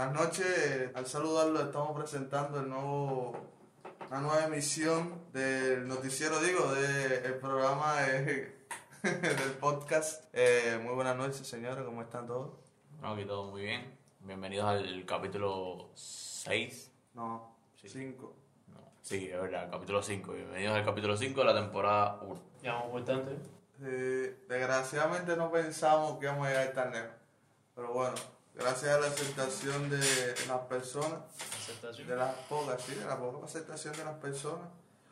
Buenas noches, al saludarlo estamos presentando el nuevo, una nueva emisión del noticiero, digo, del programa eh, del podcast. Eh, muy buenas noches, señores, ¿cómo están todos? Bueno, aquí todo muy bien. Bienvenidos al capítulo 6. No, Sí. 5. No, sí, es verdad, capítulo 5. Bienvenidos al capítulo 5 de la temporada 1. Llamamos bastante. desgraciadamente no pensamos que íbamos a llegar tan lejos, pero bueno, gracias a la aceptación de las personas, Aceptación. de las pocas, sí, de la poca aceptación de las personas,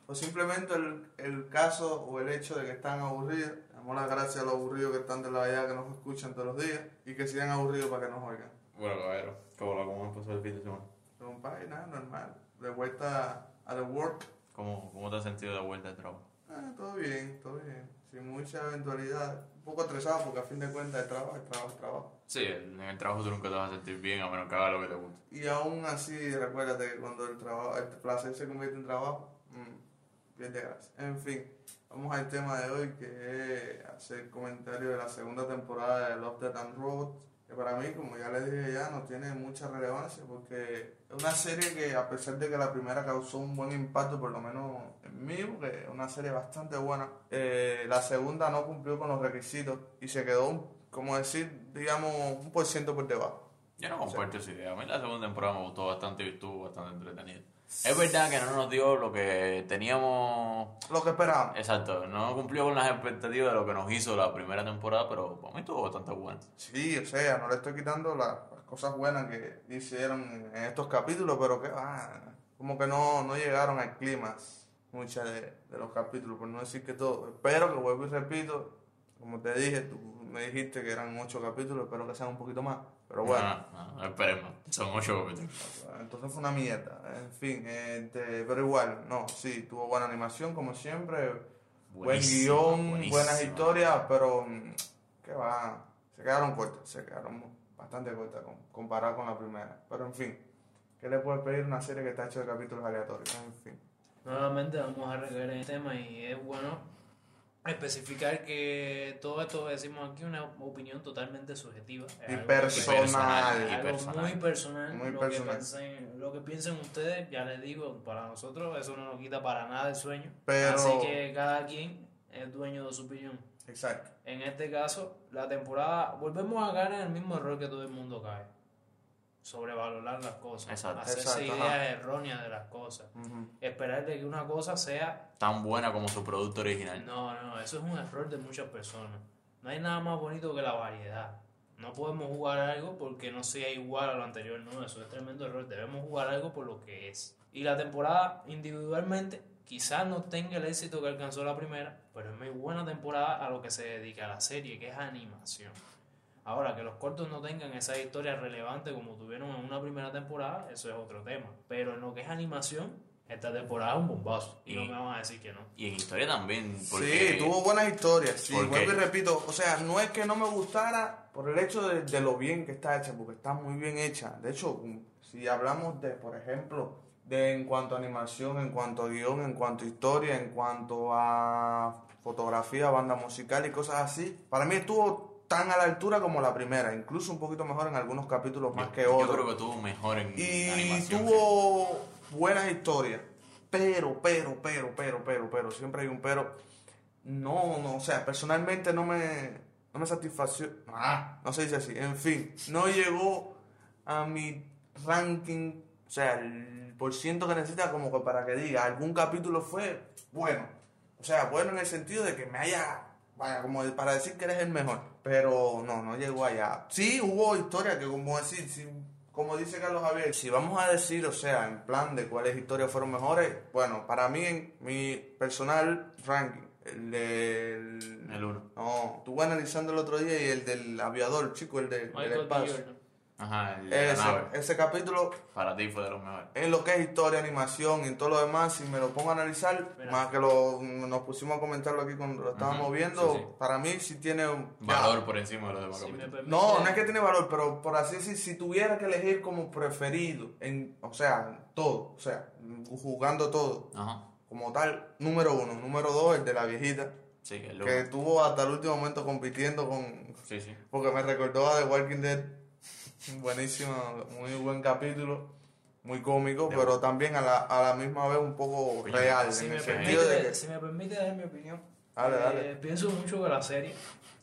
o simplemente el, el caso o el hecho de que están aburridos. Damos las gracias a los aburridos que están de la allá, que nos escuchan todos los días y que sigan aburridos para que nos oigan. Bueno, caballero, ¿cómo, cómo pasó el fin de semana? Compadre, nada, normal. De vuelta a the work. ¿Cómo, ¿Cómo te has sentido de vuelta al trabajo? Ah, todo bien, todo bien. Sin mucha eventualidad. Un poco estresado porque a fin de cuentas el trabajo, el trabajo, el trabajo. Sí, en el trabajo tú nunca te vas a sentir bien a menos que hagas lo que te guste. Y aún así, recuérdate que cuando el trabajo, el placer se convierte en trabajo, mm, pierde gracia. En fin, vamos al tema de hoy que es hacer comentario de la segunda temporada de Love, Death and Robots. Que para mí, como ya les dije ya, no tiene mucha relevancia porque es una serie que a pesar de que la primera causó un buen impacto, por lo menos en mí, porque es una serie bastante buena, eh, la segunda no cumplió con los requisitos y se quedó, un- como decir, digamos, un por ciento por debajo. Yo no comparto esa idea. A mí la segunda temporada me gustó bastante y estuvo bastante entretenida. Es verdad que no nos dio lo que teníamos... Lo que esperábamos. Exacto, no cumplió con las expectativas de lo que nos hizo la primera temporada, pero para mí estuvo bastante bueno. Sí, o sea, no le estoy quitando la- las cosas buenas que hicieron en estos capítulos, pero que ah, como que no, no llegaron al clímax muchas de, de los capítulos, por no decir que todo. Espero que vuelvo y repito, como te dije, tú me dijiste que eran ocho capítulos, espero que sean un poquito más. Pero bueno, No, no, no, esperemos. Son ocho capítulos. entonces fue una mierda. En fin, este, pero igual, no, sí, tuvo buena animación como siempre, buen Buenísima, guion, buenas historias, pero mm, que va, se quedaron cortas, se quedaron bastante cortas comparado con la primera. Pero en fin, ¿qué le puedes pedir a una serie que está hecha de capítulos aleatorios? En fin. Nuevamente vamos a recaer en el tema y es bueno especificar que todo esto que decimos aquí es una opinión totalmente subjetiva. Y personal. algo muy personal. Muy lo, personal. Que piensen, lo que piensen ustedes, ya les digo, para nosotros eso no nos quita para nada el sueño. Pero- Así que cada quien es dueño de su opinión. Exacto. En este caso, la temporada, volvemos a caer en el mismo error que todo el mundo cae. Sobrevalorar las cosas. Exacto. Hacerse Exacto, ideas ajá. erróneas de las cosas. Esperar de que una cosa sea... Tan buena como su producto original. No, no, eso es un error de muchas personas. No hay nada más bonito que la variedad. No podemos jugar algo porque no sea igual a lo anterior. No, eso es tremendo error. Debemos jugar algo por lo que es. Y la temporada individualmente quizás no tenga el éxito que alcanzó la primera, pero es muy buena temporada a lo que se dedica a la serie, que es animación. Ahora, que los cortos no tengan esa historia relevante como tuvieron en una primera temporada, eso es otro tema. Pero en lo que es animación, esta temporada es un bombazo. Y, no me van a decir que no. Y en historia también. Porque Sí, tuvo buenas historias. Sí, vuelvo y repito. O sea, no es que no me gustara por el hecho de, de lo bien que está hecha, porque está muy bien hecha. De hecho, si hablamos de, por ejemplo, de en cuanto a animación, en cuanto a guion, en cuanto a historia, en cuanto a fotografía, banda musical y cosas así, para mí estuvo tan a la altura como la primera, incluso un poquito mejor en algunos capítulos más que yo otros. creo que tuvo mejor en Y animación. tuvo buenas historias. Pero, pero, pero, pero, pero, pero, siempre hay un pero. No, no, o sea, personalmente no me, no me satisfació. Ah, no se dice así. En fin, no llegó a mi ranking, o sea, el por ciento que necesita como que para que diga, algún capítulo fue bueno. O sea, bueno en el sentido de que me haya, vaya, como para decir que eres el mejor. Pero no, no llegó allá. Sí, hubo historia que como decir, si- como dice Carlos Javier, si vamos a decir, o sea, en plan de cuáles historias fueron mejores, bueno, para mí en mi personal ranking, el del... El uno. No, estuve analizando el otro día y el del aviador, chico, el del, del espacio. Ajá, Ese, ese capítulo Para ti fue de los mejores. en lo que es historia, animación y todo lo demás, si me lo pongo a analizar, más que lo, nos pusimos a comentarlo aquí cuando lo estábamos viendo, sí, sí. para mí sí tiene un Valor por encima de los demás permite- No, no es que tiene valor, pero por así decir, si tuviera que elegir como preferido, en, o sea, todo, o sea, jugando todo, Ajá. como tal, número uno, número dos, el de la viejita, Sí, que que estuvo hasta el último momento compitiendo con, Sí, sí. porque me recordó a The Walking Dead, Buenísimo, muy buen capítulo, muy cómico, pero también a la, a la misma vez un poco real, Si en me, el sentido de permite, que... si me permite dar mi opinión, Dale, eh, dale. pienso mucho que la serie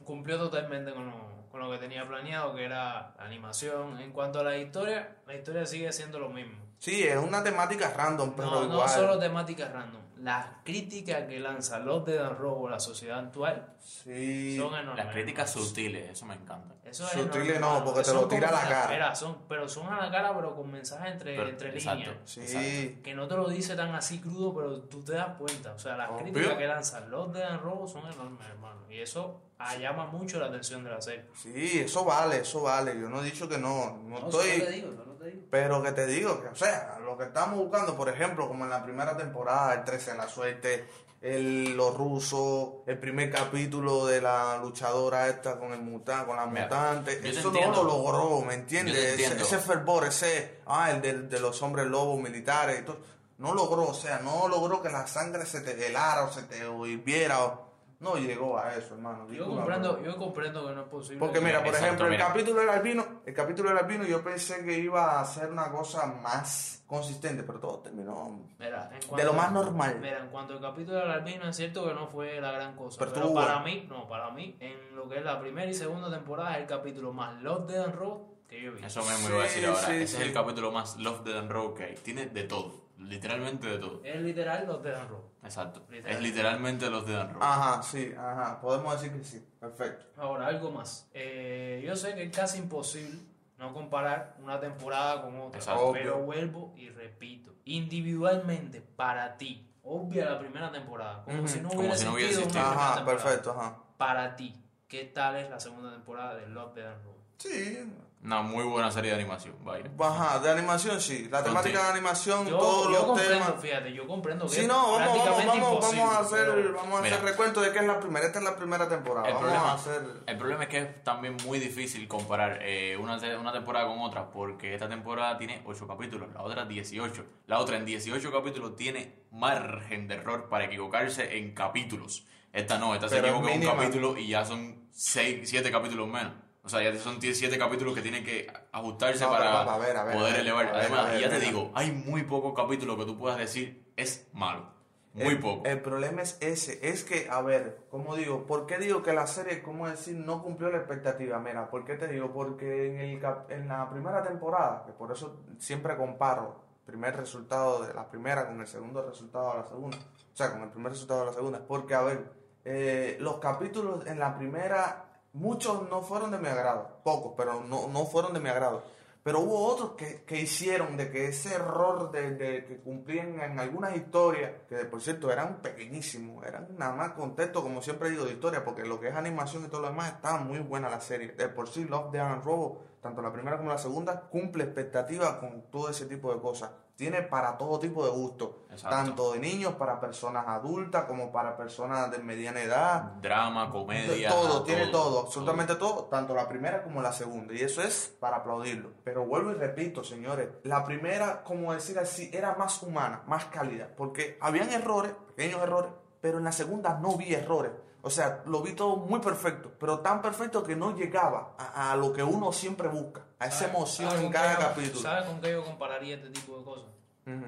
cumplió totalmente con lo, con lo que tenía planeado, que era la animación. En cuanto a la historia, la historia sigue siendo lo mismo. Sí, es una temática random, pero No, no igual. solo temáticas random. Las críticas que lanza los de Dan Robo a la sociedad actual Sí, son enormes. Las críticas sutiles, eso me encanta. Eso es Sutiles enorme, no, porque te lo tira a la cara. Mira, son, pero son a la cara, pero con mensajes entre, Pero- entre exacto. líneas. sí. Que no te lo dice tan así crudo, pero tú te das cuenta. O sea, las Obvio. críticas que lanzan los de Dan Robo son enormes, hermano. Y eso ah, llama mucho la atención de la serie. Sí, eso vale, eso vale. Yo no he dicho que no, no estoy... digo, no te digo. Pero que te digo, que, o sea, lo que estamos buscando, por ejemplo, como en la primera temporada, el 13 de la suerte, el, los rusos, el primer capítulo de la luchadora esta con el muta, con la Mira, mutante, te eso no lo logró, ¿me entiendes? Te Ese, fervor, ese, ah, el de, de los hombres lobos militares y todo, no logró, o sea, no logró que la sangre se te helara o se te hirviera, o, no llegó a eso, hermano. Yo comprendo, yo comprendo que no es posible. porque mira, por Exacto, ejemplo, el capítulo del albino, el capítulo del albino yo pensé que iba a ser una cosa más consistente, pero todo terminó Mira, en de lo más normal. Mira, en cuanto al capítulo del albino, es cierto que no fue la gran cosa. Pero para bueno. mí, no, para mí, en lo que es la primera y segunda temporada, es el capítulo más Love de Dan Road que yo vi. Eso mismo Sí, iba a decir ahora. sí, Ese sí. es el capítulo más Love, Dead and Road que hay. Tiene de todo. Literalmente de todo. Es literal Love de Dan Road. Exacto. Literal. Es literalmente los Dead and Road. Ajá, sí, ajá, podemos decir que sí, perfecto. Ahora, algo más. Eh, yo sé que es casi imposible no comparar una temporada con otra, Exacto. pero vuelvo y repito, individualmente, para ti, obvia la primera temporada, como Ujú. si no Como hubiera si no hubiera existido una primera Ajá, temporada. perfecto, ajá. Para ti, ¿qué tal es la segunda temporada de Love, Death and Robots? Sí, Una muy buena serie de animación. Vaya. ajá, de animación sí, la temática de animación, Yo, todos yo los comprendo, temas. fíjate, yo comprendo que Sí, no, vamos, vamos, vamos, a hacer, pero- vamos a hacer Mira. recuento de que es la primera, esta es la primera temporada. El vamos problema, a hacer el problema es que es también muy difícil comparar eh, una, una temporada con otra porque esta temporada tiene 8 capítulos, la otra 18. La otra en 18 capítulos tiene margen de error para equivocarse en capítulos. Esta no, esta se Pero es equivoca en un capítulo y ya son 6, 7 capítulos menos. O sea, ya son 7 capítulos que tienen que ajustarse No, para pero, a ver, a ver, poder a ver, elevar. Además, y ya te digo, hay muy pocos capítulos que tú puedas decir es malo. Muy el, poco. El problema es ese, es que, a ver, como digo, ¿por qué digo que la serie, cómo decir, no cumplió la expectativa? Mira, ¿por qué te digo? Porque en, el en la primera temporada, que por eso siempre comparo el primer resultado de la primera con el segundo resultado de la segunda, o sea, con el primer resultado de la segunda, porque, a ver, eh, los capítulos en la primera, muchos no fueron de mi agrado, pocos, pero no, no fueron de mi agrado. Pero hubo otros que, que hicieron de que ese error de, que cumplían en algunas historias, que por cierto eran pequeñísimos, eran nada más contexto, como siempre digo, de historia, porque lo que es animación y todo lo demás está muy buena la serie. De por sí, Love, Death and Robo, tanto la primera como la segunda, cumple expectativas con todo ese tipo de cosas. Tiene para todo tipo de gusto, Exacto. tanto de niños para personas adultas como para personas de mediana edad. Drama, comedia. Todo, tiene todo, absolutamente todo. tanto la primera como la segunda, y eso es para aplaudirlo. Pero vuelvo y repito, señores, la primera, como decir así, era más humana, más cálida, porque habían errores, pequeños errores, pero en la segunda no vi errores. O sea, lo vi todo muy perfecto, pero tan perfecto que no llegaba a, a lo que uno siempre busca, a esa ¿Sabes- emoción en cada capítulo. ¿Sabes con qué yo compararía este tipo de cosas? Ujú.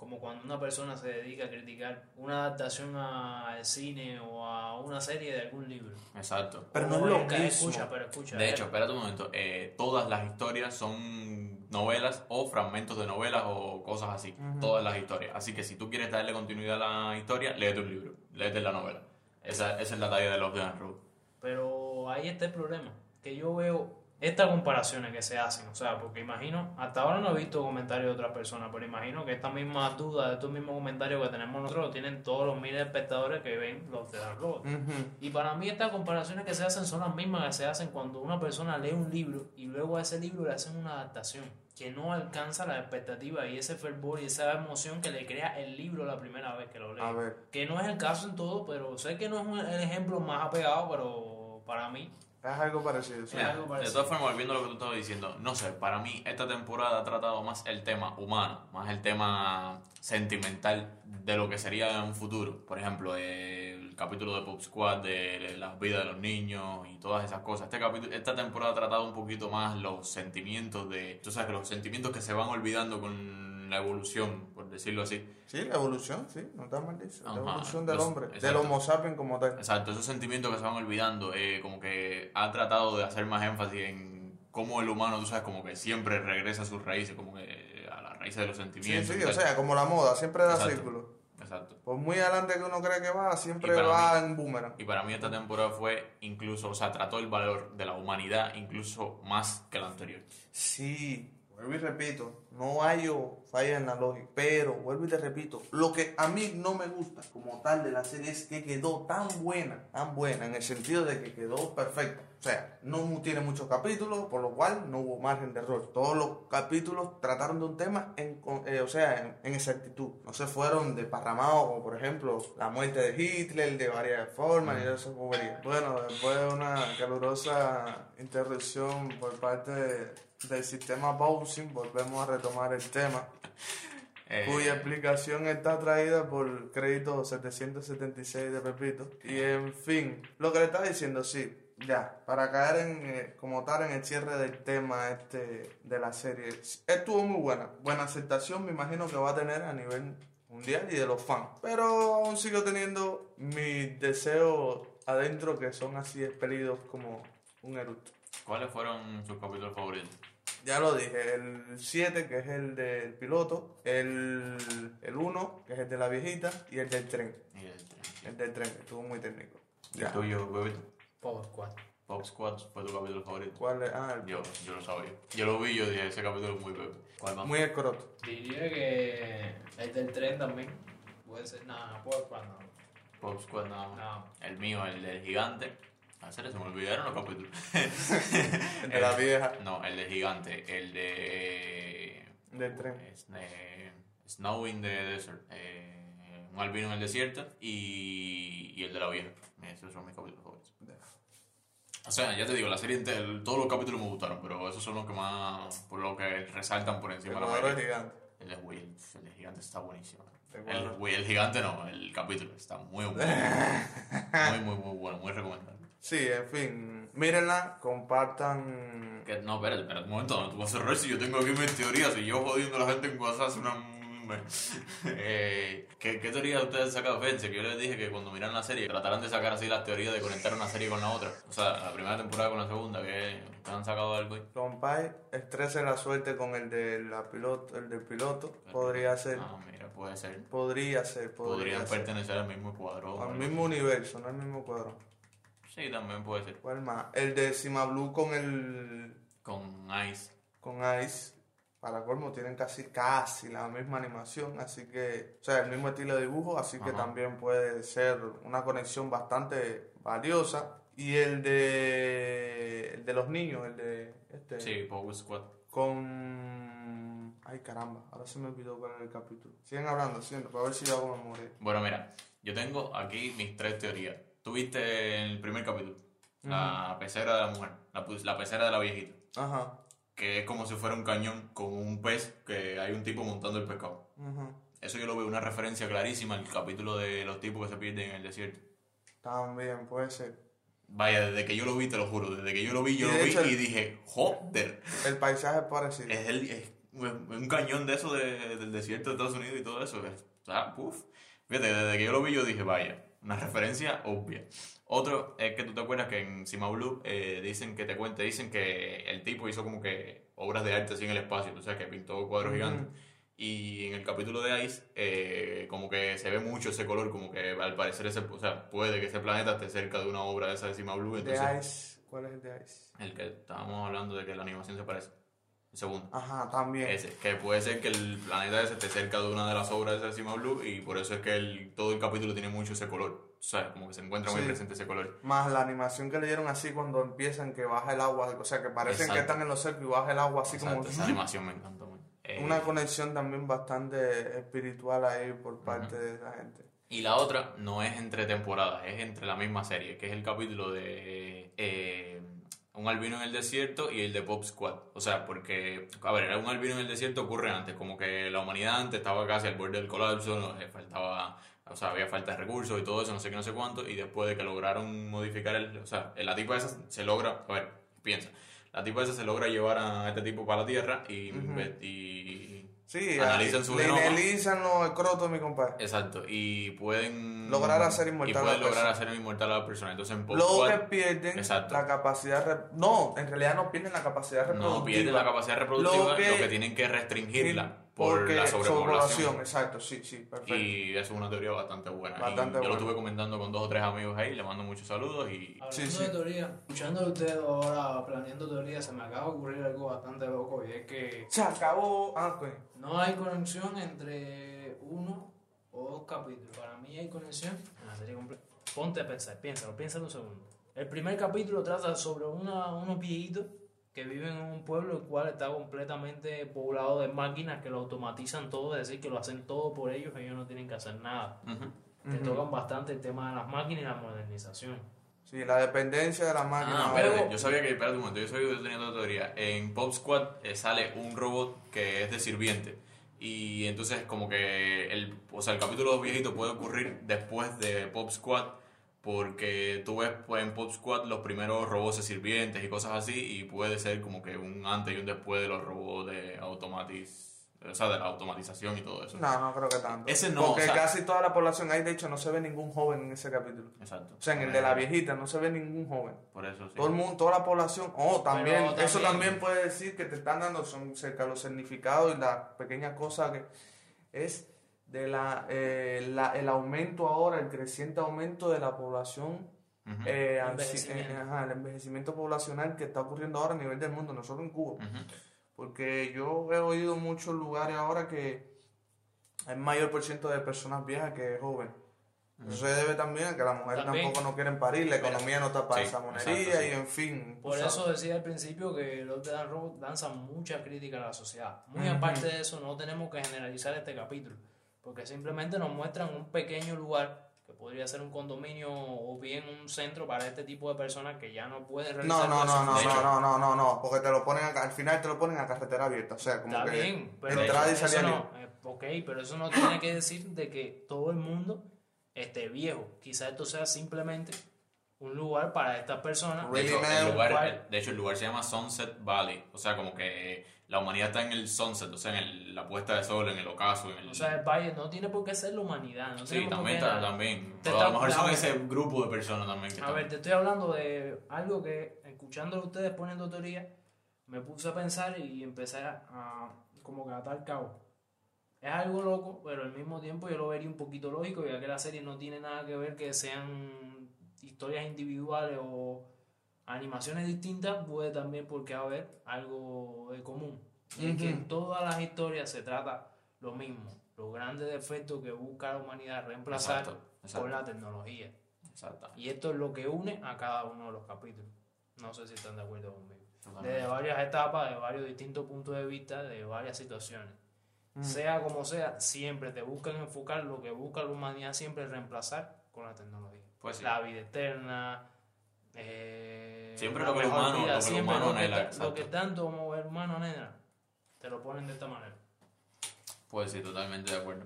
Como cuando una persona se dedica a criticar una adaptación a- al cine o a una serie de algún libro. Exacto. Pero no es lo que-. Escucha, pero escucha. De hecho, espérate un momento. eh, todas las historias son novelas o fragmentos de novelas o cosas así. Todas las historias. Así que si tú quieres darle continuidad a la historia, léete un libro. Léete la novela. Esa, esa es la talla de Love, Death and Road. Pero ahí está el problema, que yo veo estas comparaciones que se hacen, o sea, porque imagino, hasta ahora no he visto comentarios de otras personas, pero imagino que estas mismas dudas, estos mismos comentarios que tenemos nosotros, lo tienen todos los miles de espectadores que ven los de la. Ujú. Y para mí estas comparaciones que se hacen son las mismas que se hacen cuando una persona lee un libro y luego a ese libro le hacen una adaptación que no alcanza la expectativa y ese fervor y esa emoción que le crea el libro la primera vez que lo lee. A ver. Que no es el caso en todo, pero sé que no es un- el ejemplo más apegado, pero para mí Es algo parecido. sí. Algo de todas formas, volviendo a lo que tú estabas diciendo, no sé, para mí esta temporada ha tratado más el tema humano, más el tema sentimental de lo que sería en un futuro. Por ejemplo, el capítulo de Pop Squad de la vida de los niños y todas esas cosas. Este capítulo, esta temporada ha tratado un poquito más los sentimientos de, tú sabes, que los sentimientos que se van olvidando con la evolución, decirlo así. Sí, la evolución, sí, no está mal dicho. La evolución del los- hombre, del. Homo sapiens como tal. Exacto, esos sentimientos que se van olvidando, eh, como que ha tratado de hacer más énfasis en cómo el humano, tú sabes, como que siempre regresa a sus raíces, como que a las raíces de los Sí, sentimientos. sí, tú o sea, como la moda, siempre da Exacto. círculo. Exacto. Por muy adelante que uno cree que va, siempre va en boomerang. Y para mí esta temporada fue incluso, o sea, trató el valor de la humanidad incluso más que la anterior. Sí, vuelvo y repito, no hay falla en la lógica, pero vuelvo y te repito, lo que a mí no me gusta como tal de la serie es que quedó tan buena, tan buena, en el sentido de que quedó perfecta. O sea, no tiene muchos capítulos, por lo cual no hubo margen de error. Todos los capítulos trataron de un tema, en, eh, o sea, en, en exactitud. No se fueron desparramados, como por ejemplo la muerte de Hitler, de varias formas, y eso bobería. Bueno, después de una calurosa interrupción por parte de- del sistema Bowsing, volvemos a retomar el tema, Eh, cuya explicación está traída por crédito 776 de Pepito. Y en fin, lo que le estaba diciendo, sí, ya, para caer en, eh, como tal en el cierre del tema este de la serie, estuvo muy buena. Buena aceptación, me imagino que va a tener a nivel mundial y de los fans. Pero aún sigo teniendo mis deseos adentro que son así expelidos como un eructo. ¿Cuáles fueron sus capítulos favoritos? Ya lo dije, el 7, que es el del piloto, el, el 1, que es el de la viejita, y el del tren. Y el, El del tren, que estuvo muy técnico. ¿Y el tuyo, Bebito? Power Squad. Pop Squad fue tu capítulo favorito. ¿Cuál es? Ah, el- Yo, yo lo sabía. Yo lo vi, yo dije, ese capítulo es muy bebé. ¿Cuál más? muy escroto. Diría que el del tren también. Puede ser nada, Power Squad no. Pop Squad nada más. No. El mío, el del gigante. A serio, se me olvidaron los capítulos. El de la vieja, No, el del gigante. El de. del tren. Es- eh, Snow in the Desert. eh, un albino en el desierto. Y, y el de la vieja. Esos son mis capítulos favoritos. O sea, ya te digo, la serie entera, todos los capítulos me gustaron, pero esos son los que más. por lo que resaltan por El encima de la mayoría. gigante. El de Will, el de gigante está buenísimo. ¿De El, el gigante no, el capítulo está muy bueno. muy, muy, muy bueno, muy recomendable. Sí, en fin, mírenla, compartan. Que, no, espérate, espérate un momento, no tú vas a cerrar si yo tengo aquí mis teorías y yo jodiendo a la gente en WhatsApp una... eh, ¿qué, ¿Qué teoría ustedes han sacado? Fíjense que yo les dije que cuando miran la serie tratarán de sacar así las teorías de conectar una serie con la otra. O sea, la primera temporada con la segunda, que ustedes han sacado algo ahí. Compay, estrese la suerte con el de la piloto, el del piloto. Podría ser, Ah, mira, puede ser. podría ser, podría Podrían ser. pertenecer al mismo cuadro. Al mismo universo, no al mismo cuadro. Sí, también puede ser. ¿Cuál más? El de Cima Blue con el Con Ice. con Ice. Para colmo tienen casi casi la misma animación, así que, o sea, el mismo estilo de dibujo, así que también puede ser una conexión bastante valiosa. Y el de el de los niños, el de este Sí, Power Squad. con ay caramba, ahora se me olvidó cuál era el capítulo. Siguen hablando, siguen, para ver si yo hago memoria. Bueno, mira, yo tengo aquí mis tres teorías. Tuviste el primer capítulo, la pecera de la mujer, la, pecera de la viejita, Ajá. que es como si fuera un cañón con un pez que hay un tipo montando el pescado. ujú. Eso yo lo veo una referencia clarísima al capítulo de los tipos que se pierden en el desierto. También puede ser. Vaya, desde que yo lo vi, te lo juro, desde que yo lo vi, yo lo vi el- y dije, joder, El paisaje es parecido. es, el, es un cañón de eso de- del desierto de Estados Unidos y todo eso. es- O sea, puf. Fíjate, desde que yo lo vi, yo dije, vaya, una referencia obvia. Otro es que tú te acuerdas que en Sima Blue eh, dicen que te cuente, dicen que el tipo hizo como que obras de arte así en el espacio, o sea, que pintó cuadros gigantes. Y en el capítulo de Ice, eh, como que se ve mucho ese color, como que al parecer ese, o sea, puede que ese planeta esté cerca de una obra de esa de Sima Blue. De Entonces, Ice. ¿Cuál es el de Ice? el que estábamos hablando de que la animación se parece. El segundo. Ajá, también. Ese, que puede ser que el planeta ese esté cerca de una de las obras de Cima Blue y por eso es que el, todo el capítulo tiene mucho ese color. O sea, como que se encuentra muy presente ese color. Más la animación que le dieron así cuando empiezan que baja el agua, o sea, que parecen Exacto. que están en los cercos y baja el agua así Exacto, como... esa animación me encantó. Eh, Una conexión también bastante espiritual ahí por parte de esa gente. Y la otra no es entre temporadas, es entre la misma serie, que es el capítulo de eh, Un albino en el desierto y el de Pop Squad. O sea, porque, a ver, un albino en el desierto ocurre antes, como que la humanidad antes estaba casi al borde del colapso, no, le faltaba, o sea, había falta de recursos y todo eso, no sé qué, no sé cuánto, y después de que lograron modificar el, o sea, la tipa esa se logra, a ver, piensa, la tipa esa se logra llevar a este tipo para la Tierra y, y Sí, analizan su le genoma. analizan los escrotos, mi compadre. Exacto, y pueden Lograr hacer inmortal y a pueden la lograr persona. hacer inmortal a la persona. Entonces en Luego que pierden Exacto. la capacidad... re- No, en realidad no pierden la capacidad reproductiva. no pierden la capacidad reproductiva, Lo lo que, tienen que restringirla por Porque la sobrepoblación. Exacto, sí, sí, perfecto. Y eso es una teoría bastante buena. Bastante yo lo buena. estuve comentando con dos o tres amigos ahí, le mando muchos saludos y Hablando Sí, sí. de teoría, escuchando a ustedes ahora planeando teorías, se me acaba de ocurrir algo bastante loco y es que Se acabó... Ah, pues. no hay conexión entre uno o dos capítulos. Para mí hay conexión en la serie completa. Ponte a pensar, piénsalo, piénsalo un segundo. El primer capítulo trata sobre una, unos viejitos que viven en un pueblo el cual está completamente poblado de máquinas que lo automatizan todo, es decir, que lo hacen todo por ellos, ellos no tienen que hacer nada. Ujú. Que tocan bastante el tema de las máquinas y la modernización. Sí, la dependencia de la máquina. Ah, ahora. espérate, yo sabía que, espérate un momento, yo sabía que yo tenía otra teoría. En Pop Squad eh, sale un robot que es de sirviente. Y entonces como que el, o sea, el capítulo de los viejitos puede ocurrir después de Pop Squad. Porque tú ves pues, en Pop Squad los primeros robots de sirvientes y cosas así. Y puede ser como que un antes y un después de los robots de automatiz, o sea, de la automatización y todo eso. No, no creo que tanto. Ese no, Porque o sea- casi toda la población ahí, de hecho, no se ve ningún joven en ese capítulo. Exacto. O sea, en el de la viejita no se ve ningún joven. Por eso sí. Todo el mundo, toda la población, oh, también, Pero eso también- también puede decir que te están dando son cerca los significados y la pequeña cosa que es de la, eh, la- el aumento ahora, el creciente aumento de la población, eh, Envejecimiento. eh, ajá, el envejecimiento poblacional que está ocurriendo ahora a nivel del mundo, nosotros en Cuba. Porque yo he oído muchos lugares ahora que hay mayor por ciento de personas viejas que jóvenes. Eso se debe también a que las mujeres También. tampoco no quieren parir, la economía no está para Sí, esa monería exacto, sí. y en fin. Por sabes. eso decía al principio que los de Dan lanzan mucha crítica a la sociedad. Muy aparte de eso, no tenemos que generalizar este capítulo, porque simplemente nos muestran un pequeño lugar que podría ser un condominio o bien un centro para este tipo de personas que ya no pueden No, realizar no, no, no, hecho, no, no, no, no, no, porque te lo ponen acá, al final te lo ponen a carretera abierta, o sea, como Está que bien, pero entrada y eso, salida eso libre. no, eh, ok, pero eso no tiene que decir de que todo el mundo esté viejo. Quizás esto sea simplemente un lugar para estas personas. De hecho, el de hecho, el lugar se llama Sunset Valley. O sea, como que la humanidad está en el sunset, o sea, en el- la puesta de sol, en el ocaso, en el... O sea, el valle no tiene por qué ser la humanidad. No sí, también, está- también. Te O a lo mejor son ese grupo de personas también que A ver, te estoy hablando de algo que, escuchando a ustedes poniendo teoría, me puse a pensar y empecé a, a como que a atar cabo. Es algo loco, pero al mismo tiempo yo lo vería un poquito lógico, ya que la serie no tiene nada que ver que sean historias individuales o animaciones distintas, puede también porque haber algo de común. Y es que en todas las historias se trata lo mismo, los grandes defectos que busca la humanidad reemplazar Exacto, exacto. con la tecnología. Exacto. Y esto es lo que une a cada uno de los capítulos. No sé si están de acuerdo conmigo. Totalmente. Desde varias etapas, de varios distintos puntos de vista, de varias situaciones. Sea como sea, siempre te buscan enfocar lo que busca la humanidad, siempre reemplazar con la tecnología. Pues sí. La vida eterna. eh, Siempre lo que el humano- lo que el humano lo que anhela, exacto. Lo que tanto como el humano anhela, te lo ponen de esta manera. Pues sí, totalmente de acuerdo.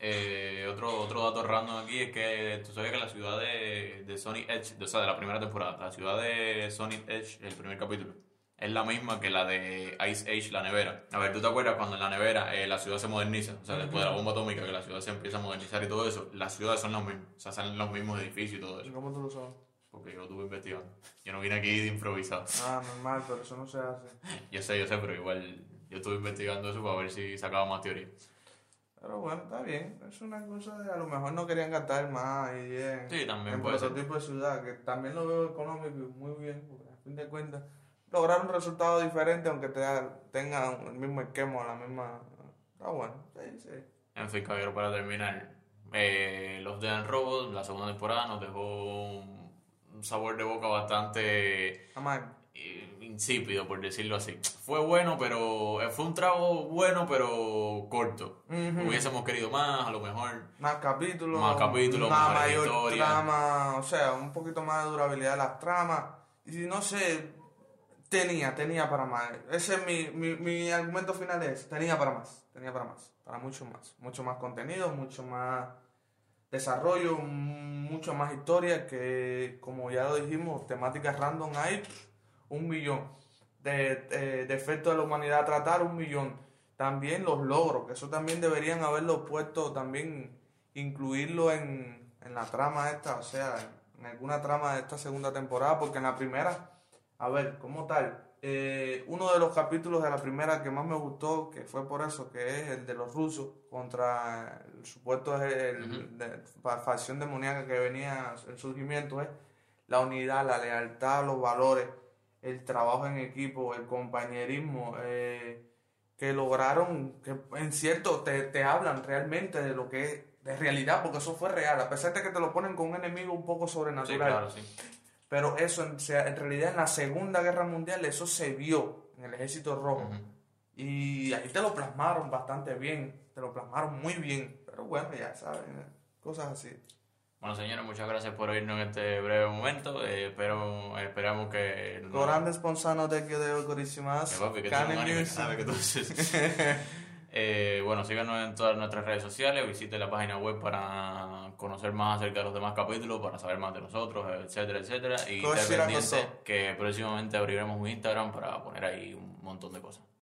Eh, otro, otro dato random aquí es que tú sabes que la ciudad de, de Sonic Edge, o sea, de la primera temporada, la ciudad de Sonic Edge, el primer capítulo, es la misma que la de Ice Age, la nevera. A ver, ¿tú te acuerdas cuando en la nevera eh, la ciudad se moderniza? O sea, después de la bomba atómica, que la ciudad se empieza a modernizar y todo eso, las ciudades son las mismas. O sea, salen los mismos edificios y todo ¿Y eso. cómo tú lo sabes? Porque yo lo estuve investigando. Yo no vine aquí de improvisado. Ah, normal, pero eso no se hace. Yo sé, yo sé, pero igual yo estuve investigando eso para ver si sacaba más teoría. Pero bueno, está bien. Es una cosa de a lo mejor no querían gastar más y en, Sí, también en puede ser. prototipo de ciudad, que también lo veo económico y muy bien, porque a fin de cuentas lograr un resultado diferente aunque te tenga el mismo esquema, la misma... Está bueno, sí, sí. En fin, caballero, para terminar, eh, Los Dead Robots, la segunda temporada, nos dejó un un sabor de boca bastante Amar. eh, insípido, por decirlo así. Fue bueno, pero eh, fue un trago bueno, pero corto. Hubiésemos querido más, a lo mejor. Más capítulos, Más capítulos, una mayor historias. trama, o sea, un poquito más de durabilidad de las tramas. Y no sé, tenía, tenía para más. Ese es mi, mi, mi argumento final es, tenía para más, tenía para más, para mucho más. Mucho más contenido, mucho más desarrollo, mucho más historia que, como ya lo dijimos, temáticas random hay un millón. De, de, de efectos de la humanidad a tratar, un millón. También los logros, que eso también deberían haberlo puesto, también incluirlo en, en la trama esta, o sea, en alguna trama de esta segunda temporada, porque en la primera, a ver, como tal, eh, uno de los capítulos de la primera que más me gustó, que fue por eso, que es el de los rusos contra el supuesto el, de, fa- facción demoníaca que venía el surgimiento, es la unidad, la lealtad, los valores, el trabajo en equipo, el compañerismo, eh, que lograron, que en cierto te, te hablan realmente de lo que es de realidad, porque eso fue real, a pesar de que te lo ponen con un enemigo un poco Sí, sobrenatural. claro, sí. Pero eso, en, en realidad, en la Segunda Guerra Mundial, eso se vio en el Ejército Rojo. Ujú. Y ahí te lo plasmaron bastante bien, te lo plasmaron muy bien. Pero bueno, ya saben, cosas así. Bueno, señores, muchas gracias por oírnos en este breve momento. Eh, espero, esperamos que. no- Grande sponsano de que de Gorissimas. Que papi, que es un anime, sabe que tú. Eh, bueno, síganos en todas nuestras redes sociales, visite la página web para conocer más acerca de los demás capítulos, para saber más de nosotros, etcétera, etcétera. Y estar es pendiente que próximamente abriremos un Instagram para poner ahí un montón de cosas.